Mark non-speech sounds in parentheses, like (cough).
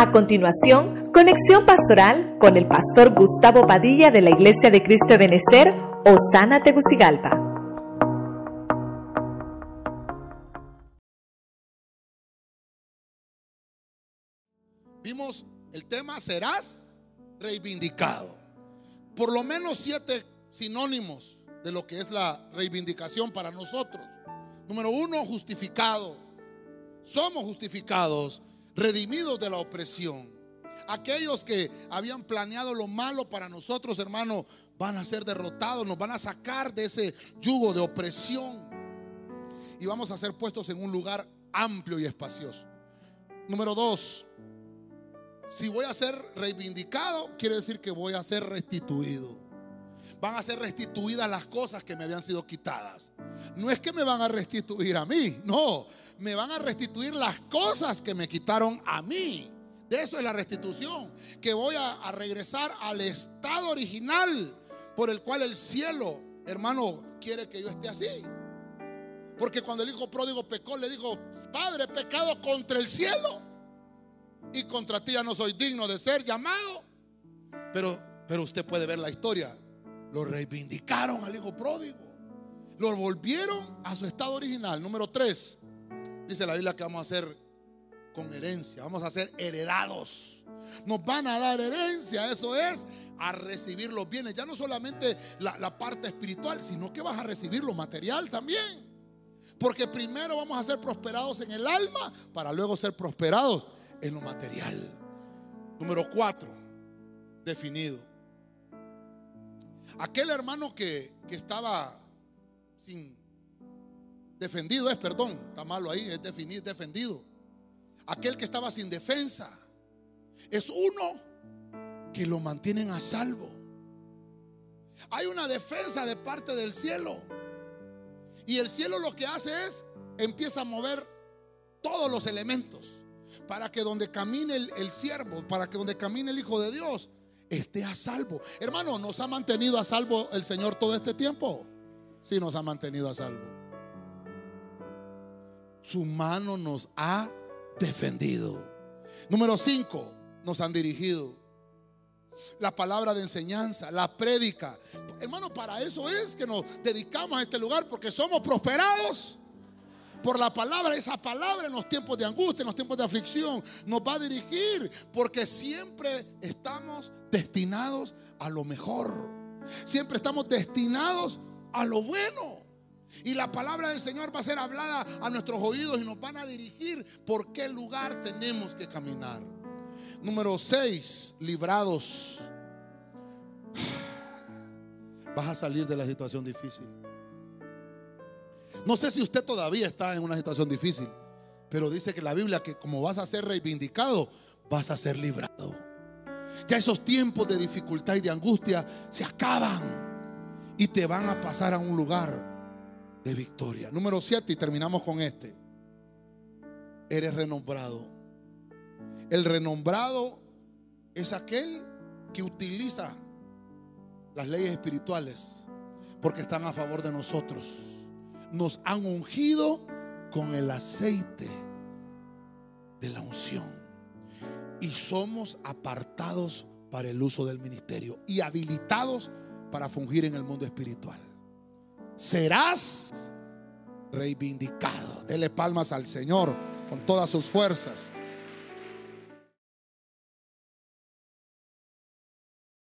A continuación, conexión pastoral con el pastor Gustavo Padilla de la Iglesia de Cristo de Benecer, Osana Tegucigalpa. Vimos el tema serás reivindicado. Por lo menos siete sinónimos de lo que es la reivindicación para nosotros. Número uno, justificado. Somos justificados redimidos de la opresión. Aquellos que habían planeado lo malo para nosotros, hermano, van a ser derrotados, nos van a sacar de ese yugo de opresión y vamos a ser puestos en un lugar amplio y espacioso. Número dos, si voy a ser reivindicado, quiere decir que voy a ser restituido. Van a ser restituidas las cosas que me habían sido quitadas. No es que me van a restituir a mí, no, me van a restituir las cosas que me quitaron a mí. De eso es la restitución, que voy a, regresar al estado original por el cual el cielo, hermano, quiere que yo esté así. Porque cuando el hijo pródigo pecó, le dijo, Padre, pecado contra el cielo y contra ti ya no soy digno de ser llamado. Pero, pero usted puede ver la historia. Lo reivindicaron al hijo pródigo. Lo volvieron a su estado original. Número tres, Dice la Biblia que vamos a ser con herencia, vamos a ser heredados. Nos van a dar herencia, eso es a recibir los bienes. Ya no solamente la, la parte espiritual, sino que vas a recibir lo material también. Porque primero vamos a ser prosperados en el alma para luego ser prosperados en lo material. Número cuatro, definido. Aquel hermano que, que estaba sin Defendido es, perdón, está malo ahí, es definir, defendido. Aquel que estaba sin defensa es uno que lo mantienen a salvo. Hay una defensa de parte del cielo. Y el cielo lo que hace es, empieza a mover todos los elementos para que donde camine el, el siervo, para que donde camine el Hijo de Dios, esté a salvo. Hermano, ¿nos ha mantenido a salvo el Señor todo este tiempo? Sí, nos ha mantenido a salvo su mano nos ha defendido. Número cinco, nos han dirigido. La palabra de enseñanza, la prédica. Hermano, para eso es que nos dedicamos a este lugar, porque somos prosperados por la palabra. Esa palabra en los tiempos de angustia, en los tiempos de aflicción, nos va a dirigir, porque siempre estamos destinados a lo mejor. Siempre estamos destinados a lo bueno. Y la palabra del Señor va a ser hablada a nuestros oídos y nos van a dirigir por qué lugar tenemos que caminar. Número 6, librados. (sighs) Vas a salir de la situación difícil. No sé si usted todavía está en una situación difícil, pero dice que la Biblia que como vas a ser reivindicado, vas a ser librado. Ya esos tiempos de dificultad y de angustia se acaban y te van a pasar a un lugar de victoria. Número 7 y terminamos con este. Eres renombrado. El renombrado es aquel que utiliza las leyes espirituales porque están a favor de nosotros. Nos han ungido con el aceite de la unción y somos apartados para el uso del ministerio y habilitados para fungir en el mundo espiritual serás reivindicado. Dele palmas al Señor con todas sus fuerzas.